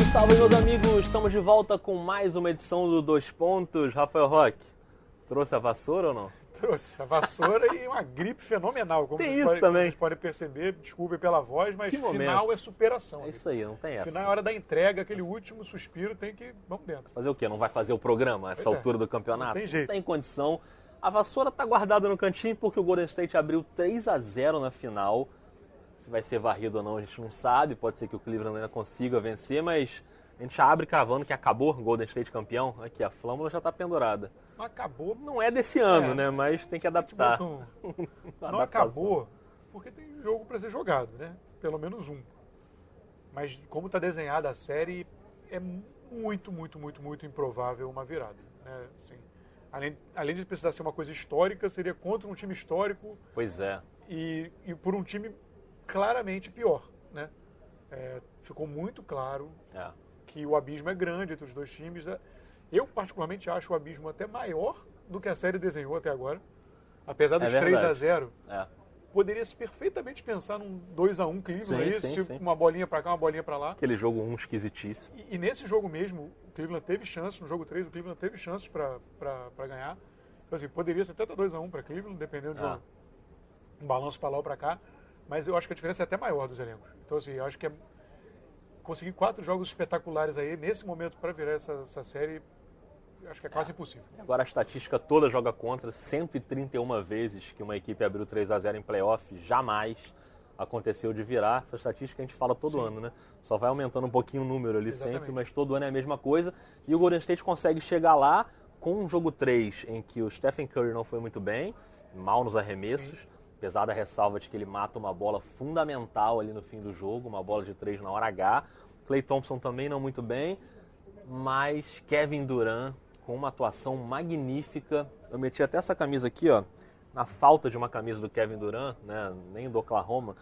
Salve, salve, meus amigos! Estamos de volta com mais uma edição do Dois Pontos. Rafael Roque, trouxe a vassoura ou não? Trouxe a vassoura e uma gripe fenomenal. Como Tem isso podem, também. Vocês podem perceber, desculpem pela voz, mas Que final momento. é superação. É isso aí, não tem essa. Final é hora da entrega, aquele último suspiro tem que. Vamos dentro. Fazer o quê? Não vai fazer o programa a essa Pois é. altura do campeonato? Não tem jeito. Não tem condição. A vassoura tá guardada no cantinho porque o Golden State abriu 3 a 0 na final. Se vai ser varrido ou não, a gente não sabe. Pode ser que o Cleveland ainda consiga vencer, mas a gente já abre cravando que acabou Golden State campeão. Aqui, a flâmula já tá pendurada. Não acabou. Não é desse ano, É. né? Mas tem que adaptar. um- Não acabou, porque tem jogo para ser jogado, né? Pelo menos um. Mas como está desenhada a série, é muito, muito, muito, muito improvável uma virada. Né? Assim, além, além de precisar ser uma coisa histórica, seria contra um time histórico Pois é. e, e por um time claramente pior, né? É, ficou muito claro É. que o abismo é grande entre os dois times. né? Eu, particularmente, acho o abismo até maior do que a série desenhou até agora. Apesar dos É 3 a verdade. 0 É. poderia-se perfeitamente pensar num 2x1 Cleveland Sim, aí, sim, sim. uma bolinha pra cá, uma bolinha pra lá. Aquele jogo um esquisitíssimo. E, e nesse jogo mesmo, o Cleveland teve chances, no jogo 3, o Cleveland teve chances pra ganhar. Então, assim, poderia ser até 2x1 pra Cleveland, dependendo de Ah. um, um balanço pra lá ou pra cá. Mas eu acho que a diferença é até maior dos elencos. Então, assim, eu acho que é conseguir quatro jogos espetaculares aí, nesse momento, pra virar essa, essa série, acho que é quase impossível. Agora a estatística toda joga contra 131 vezes que uma equipe abriu 3 a 0 em playoff, jamais aconteceu de virar. Essa estatística a gente fala todo Sim. ano, né? Só vai aumentando um pouquinho o número ali Exatamente. sempre, mas todo ano é a mesma coisa. E o Golden State consegue chegar lá com um jogo 3 em que o Stephen Curry não foi muito bem, mal nos arremessos. Apesar da ressalva de que ele mata uma bola fundamental ali no fim do jogo, uma bola de 3 na hora H. Clay Thompson também não muito bem mas Kevin Durant com uma atuação magnífica. Eu meti até essa camisa aqui, ó, na falta de uma camisa do Kevin Durant, né, nem do Oklahoma.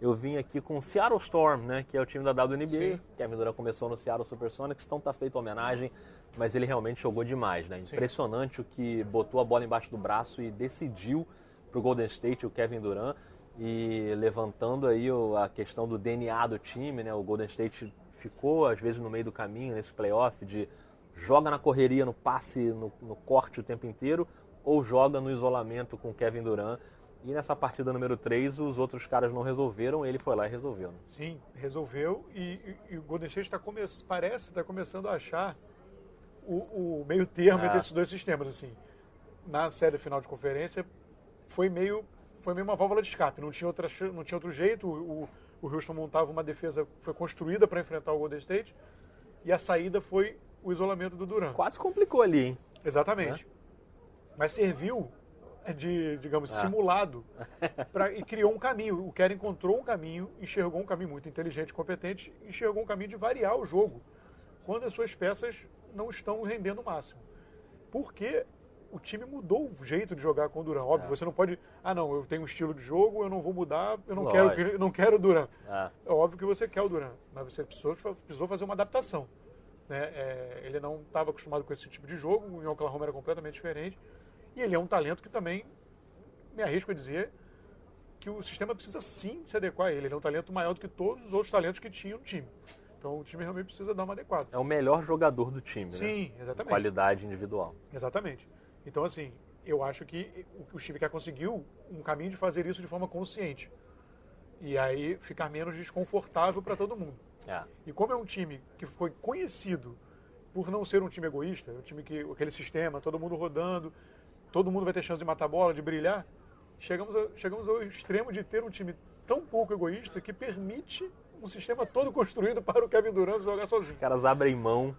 Eu vim aqui com o Seattle Storm, né, que é o time da WNBA. Sim. Kevin Durant começou no Seattle Supersonics, então tá feita a homenagem, mas ele realmente jogou demais, né? Impressionante o que botou a bola embaixo do braço e decidiu pro Golden State o Kevin Durant e levantando aí o- a questão do DNA do time, né? O Golden State ficou às vezes no meio do caminho nesse playoff de joga na correria, no passe, no, no corte o tempo inteiro ou joga no isolamento com o Kevin Durant. E nessa partida número 3, os outros caras não resolveram, ele foi lá e resolveu. né? Sim, resolveu e, e- e o Golden State tá come, parece estar começando a achar o, o meio termo É. entre esses dois sistemas. Assim, na série final de conferência foi meio foi meio uma válvula de escape, não tinha outra não tinha outro jeito. O, o Houston montava uma defesa foi construída para enfrentar o Golden State e a saída foi o isolamento do Durant. Quase complicou ali, hein? Exatamente. Mas serviu de, digamos, Ah. simulado pra, e criou um caminho. O Kerr encontrou um caminho, enxergou um caminho muito inteligente competente, enxergou um caminho de variar o jogo quando as suas peças não estão rendendo o máximo. Porque o time mudou o jeito de jogar com o Duran. Óbvio, você não pode. Ah, não, eu tenho um estilo de jogo, eu não vou mudar, eu não Lógico. quero, eu não quero o Duran. Ah, É óbvio que você quer o Duran, mas você precisou, precisou fazer uma adaptação. Né? É, ele não estava acostumado com esse tipo de jogo, em Oklahoma era completamente diferente. E ele é um talento que também, me arrisco a dizer, que o sistema precisa sim se adequar a ele. Ele é um talento maior do que todos os outros talentos que tinha no time. Então o time realmente precisa dar uma adequada. é o melhor jogador do time, né? Sim, exatamente. Qualidade individual. Exatamente. Então, assim, eu acho que o Kerr conseguiu um caminho de fazer isso de forma consciente. E aí ficar menos desconfortável para todo mundo. É. E como é um time que foi conhecido por não ser um time egoísta, um time que aquele sistema, todo mundo rodando, todo mundo vai ter chance de matar a bola, de brilhar, chegamos, a- chegamos ao extremo de ter um time tão pouco egoísta que permite um sistema todo construído para o Kevin Durant jogar sozinho. Os caras abrem mão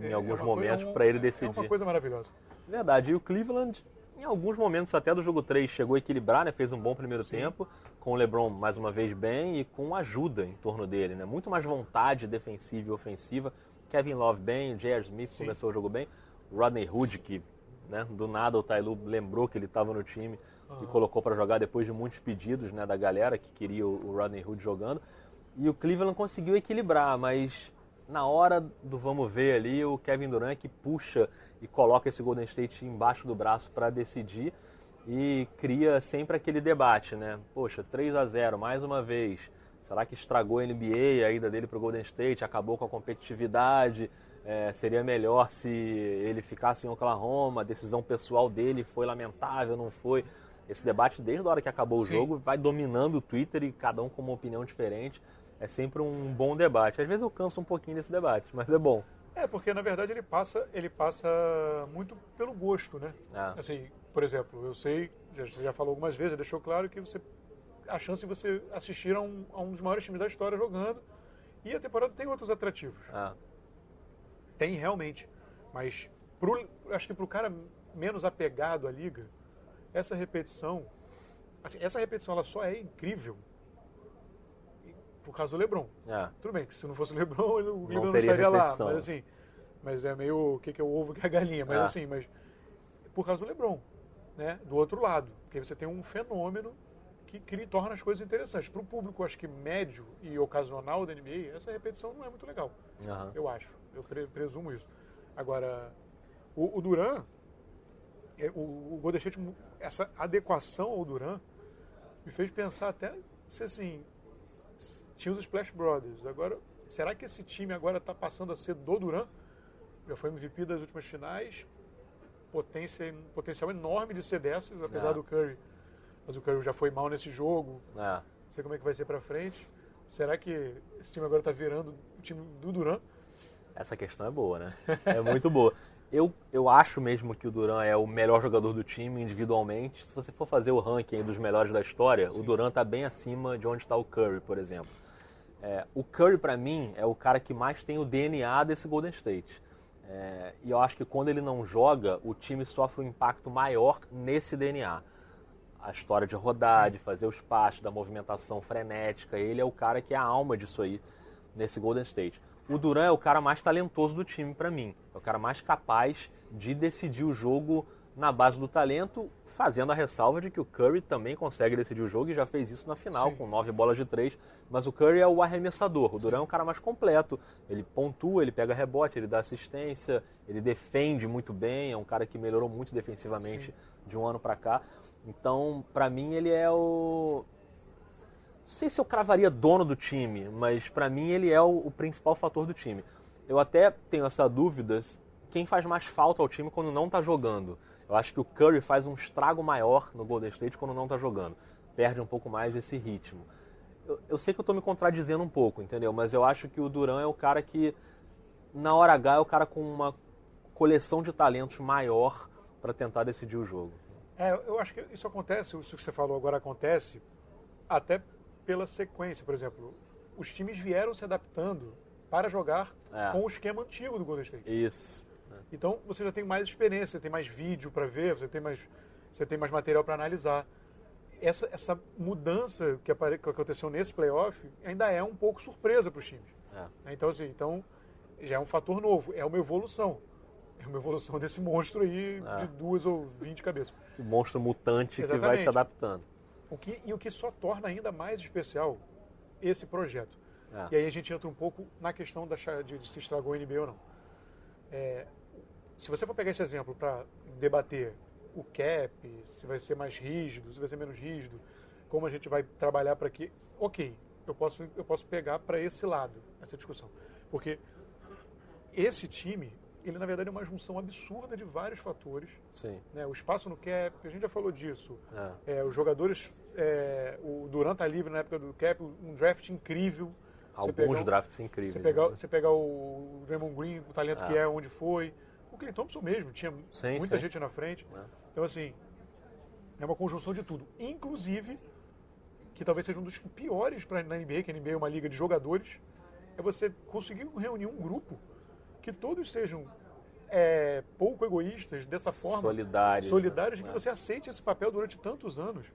em É- alguns é momentos é para ele É decidir. uma coisa maravilhosa. Verdade. E o Cleveland, em alguns momentos até do jogo 3, chegou a equilibrar, né? Fez um bom primeiro tempo, com o LeBron mais uma vez bem e com ajuda em torno dele, né? Muito mais vontade defensiva e ofensiva. Kevin Love bem, J.R. Smith Sim. começou o jogo bem. Rodney Hood, que né, do nada o Tailu lembrou que ele estava no time e colocou para jogar depois de muitos pedidos né, da galera que queria o, o Rodney Hood jogando. E o Cleveland conseguiu equilibrar, mas na hora do vamos ver ali, o Kevin Durant que puxa e coloca esse Golden State embaixo do braço para decidir e cria sempre aquele debate, né? Poxa, 3 a 0 mais uma vez. Será que estragou a NBA, a ida dele para o Golden State, acabou com a competitividade? É, seria melhor se ele ficasse em Oklahoma? A decisão pessoal dele foi lamentável, não foi? Esse debate, desde a hora que acabou o Sim. jogo, vai dominando o Twitter e cada um com uma opinião diferente. É sempre um bom debate. Às vezes eu canso um pouquinho desse debate, mas é bom. É, porque na verdade ele passa, ele passa muito pelo gosto, né? É. Assim, por exemplo, eu sei, já- você já falou algumas vezes, deixou claro que você a chance de você assistir a um, a um dos maiores times da história jogando e a temporada tem outros atrativos. É. Tem realmente, mas pro, acho que para o cara menos apegado à liga, essa repetição, assim, essa repetição ela só é incrível por causa do LeBron. É. Tudo bem, que se não fosse o LeBron, ele- o Cleveland não teria estaria lá. repetição. Mas assim, mas é meio o que, que é o ovo que é a galinha. Mas É. assim, mas por causa do LeBron, né? Do outro lado, porque você tem um fenômeno que cria, torna as coisas interessantes. Para o público, acho que médio e ocasional da NBA, essa repetição não é muito legal. Aham. Eu acho, eu pre- presumo isso. Agora, o, o Duran, é, o, o Golden State, essa adequação ao Duran me fez pensar até se assim, tinha os Splash Brothers. Agora, será que esse time agora está passando a ser do Duran? Já foi MVP das últimas finais, potência, potencial enorme de ser dessas, apesar É. do Curry. Mas o Curry já foi mal nesse jogo, É. não sei como é que vai ser para frente. Será que esse time agora está virando o time do Duran? Essa questão é boa, né? É muito boa. Eu, eu acho mesmo que o Duran é o melhor jogador do time individualmente. Se você for fazer o ranking dos melhores da história, o Duran está bem acima de onde está o Curry, por exemplo. É, o Curry, para mim, é o cara que mais tem o DNA desse Golden State. É, e eu acho que quando ele não joga, o time sofre um impacto maior nesse DNA. A história de rodar, de fazer os passos, da movimentação frenética. Ele é o cara que é a alma disso aí nesse Golden State. O Duran é o cara mais talentoso do time para mim. É o cara mais capaz de decidir o jogo na base do talento, fazendo a ressalva de que o Curry também consegue decidir o jogo e já fez isso na final, Sim. com nove bolas de três. Mas o Curry é o arremessador. O Duran é um cara mais completo. Ele pontua, ele pega rebote, ele dá assistência, ele defende muito bem. É um cara que melhorou muito defensivamente de um ano para cá. Então, para mim, ele é o. Não sei se eu cravaria dono do time, mas para mim ele é o, o principal fator do time. Eu até tenho essa dúvida quem faz mais falta ao time quando não está jogando. Eu acho que o Curry faz um estrago maior no Golden State quando não está jogando. Perde um pouco mais esse ritmo. Eu, eu sei que eu estou me contradizendo um pouco, entendeu? Mas eu acho que o Duran é o cara que, na hora H, é o cara com uma coleção de talentos maior para tentar decidir o jogo. É, eu acho que isso acontece, isso que você falou agora acontece até pela sequência. Por exemplo, os times vieram se adaptando para jogar É. com o esquema antigo do Golden State. Isso. Então você já tem mais experiência, você tem mais vídeo para ver, você tem mais, você tem mais material para analisar. Essa, essa mudança que, aconteceu nesse playoff ainda é um pouco surpresa para os times. É. Então, assim, então já é um fator novo, é uma evolução. É uma evolução desse monstro aí É. de duas ou vinte cabeças. O monstro mutante que vai Exatamente. se adaptando. O que, e o que só torna ainda mais especial esse projeto. É. E aí a gente entra um pouco na questão da, de, de se estragou o NBA ou não. É, se você for pegar esse exemplo para debater o cap, se vai ser mais rígido, se vai ser menos rígido, como a gente vai trabalhar para que, ok, eu posso, eu posso pegar para esse lado essa discussão. Porque esse time, ele na verdade é uma junção absurda de vários fatores. Sim. né? O espaço no cap, a gente já falou disso. É. É, os jogadores, é, o Durant tá livre na época do cap, um draft incrível. Alguns um- drafts incríveis. Você pegar, né? você pegar o Draymond Green, o talento É. que é, onde foi. O Clay Thompson mesmo, tinha Sim, muita sim. gente na frente. É. Então, assim, é uma conjunção de tudo. Inclusive, que talvez seja um dos piores para na NBA, que a NBA é uma liga de jogadores, é você conseguir reunir um grupo que todos sejam é, pouco egoístas dessa forma, Solidários. solidários, né? que você aceite esse papel durante tantos anos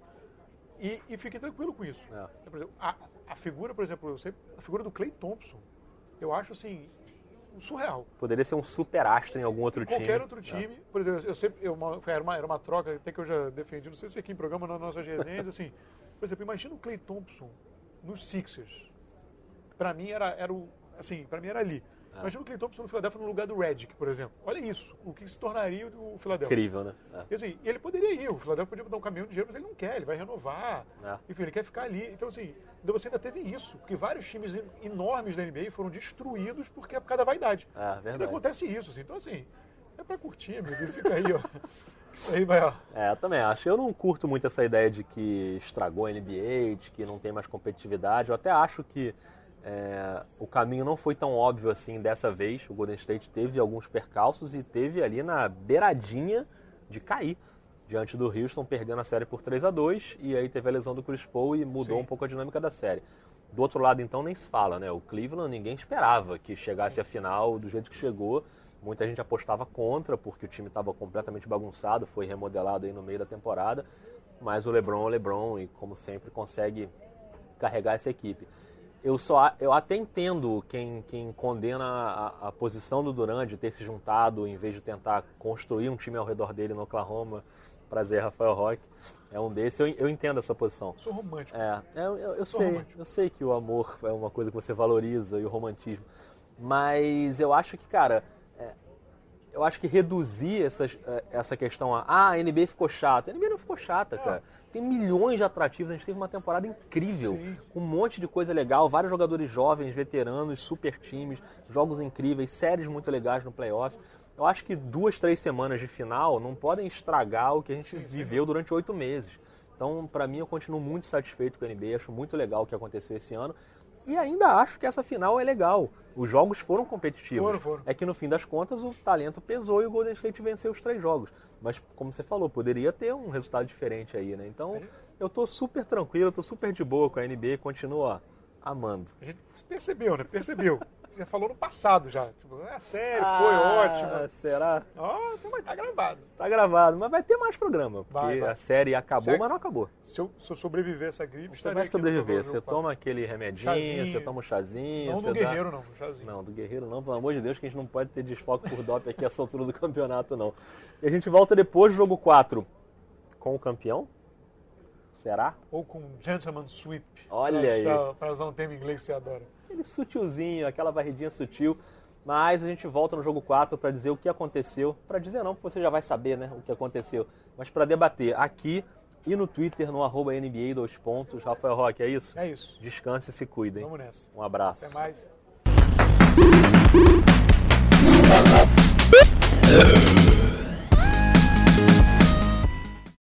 e, e fique tranquilo com isso. É. Exemplo, a, a figura, por exemplo, eu sei, a figura do Clay Thompson, eu acho assim surreal. Poderia ser um super astro em algum outro time. Qualquer outro É. time, por exemplo, eu sempre, eu, uma- era, uma, era uma troca até que eu já defendi, não sei se aqui em programa nas nossas resenhas, assim, por exemplo, imagina o Clay Thompson nos Sixers. Pra mim era, era o, assim, para mim era ali. É. Imagina o Clay Thompson no Philadelphia no lugar do Redick, por exemplo. Olha isso, o que se tornaria o Philadelphia. Incrível, né? É. E, assim, ele poderia ir, o Philadelphia podia dar um caminhão de dinheiro, mas ele não quer, ele vai renovar. É. Enfim, ele quer ficar ali. Então, assim, você ainda teve isso, porque vários times enormes da NBA foram destruídos porque é por causa da vaidade. É, verdade. E acontece isso, assim. Então, assim, é pra curtir, meu Deus, fica aí, ó. Isso aí vai, ó. É, eu também acho. Eu não curto muito essa ideia de que estragou a NBA, de que não tem mais competitividade. Eu até acho que é, o caminho não foi tão óbvio assim dessa vez. O Golden State teve alguns percalços e teve ali na beiradinha de cair diante do Houston, perdendo a série por 3 a 2 e aí teve a lesão do Chris Paul e mudou Sim. um pouco a dinâmica da série. Do outro lado, então, nem se fala, né? O Cleveland ninguém esperava que chegasse à final do jeito que chegou. Muita gente apostava contra, porque o time estava completamente bagunçado, foi remodelado aí no meio da temporada. Mas o LeBron é o LeBron e, como sempre, consegue carregar essa equipe eu só eu até entendo quem, quem condena a, a, posição do Durant de ter se juntado em vez de tentar construir um time ao redor dele no Oklahoma. Prazer, Rafael Roque. É um desses. Eu, eu entendo essa posição. Sou romântico. É, é eu, eu, eu sei. Romântico. Eu sei que o amor é uma coisa que você valoriza e o romantismo. Mas eu acho que, cara, eu acho que reduzir essas, eh, essa questão a ah, a NBA ficou chata. A NBA não ficou chata, cara. Tem milhões de atrativos. A gente teve uma temporada incrível, Sim. com um monte de coisa legal, vários jogadores jovens, veteranos, super times, jogos incríveis, séries muito legais no playoff. Eu acho que duas, três semanas de final não podem estragar o que a gente viveu durante oito meses. Então, para mim, eu continuo muito satisfeito com a NBA, acho muito legal o que aconteceu esse ano. E ainda acho que essa final é legal. Os jogos foram competitivos. Foram, foram. É que no fim das contas o talento pesou e o Golden State venceu os três jogos. Mas, como você falou, poderia ter um resultado diferente aí, né? Então, eu tô super tranquilo, tô super de boa com a NBA, continua amando. A gente percebeu, né? Percebeu já falou no passado já. Tipo, é sério, ah, foi ótimo. Será? Ó, oh, tá gravado. Tá gravado, mas vai ter mais programa, porque vai, vai. a série acabou, mas não acabou. Se eu, se eu sobreviver essa gripe, você vai sobreviver. Você toma aquele remedinho, chazinho. você toma um chazinho. Não do guerreiro, dá... não, chazinho. Não, do guerreiro não, pelo amor de Deus, que a gente não pode ter desfoque por doping aqui essa altura do campeonato, não. E a gente volta depois do jogo 4 com o campeão. Será? Ou com Gentleman Sweep. Olha pra aí. Pra usar um termo inglês que você adora aquele sutilzinho, aquela varridinha sutil. Mas a gente volta no jogo 4 para dizer o que aconteceu. Para dizer não, porque você já vai saber né, o que aconteceu. Mas para debater aqui e no Twitter, no arroba NBA dois pontos. Rafael Roque, é isso? É isso. Descanse e se cuidem. Vamos nessa. Um abraço. Até mais.